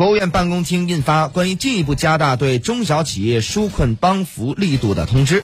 国务院办公厅印发关于进一步加大对中小企业纾困帮扶力度的通知。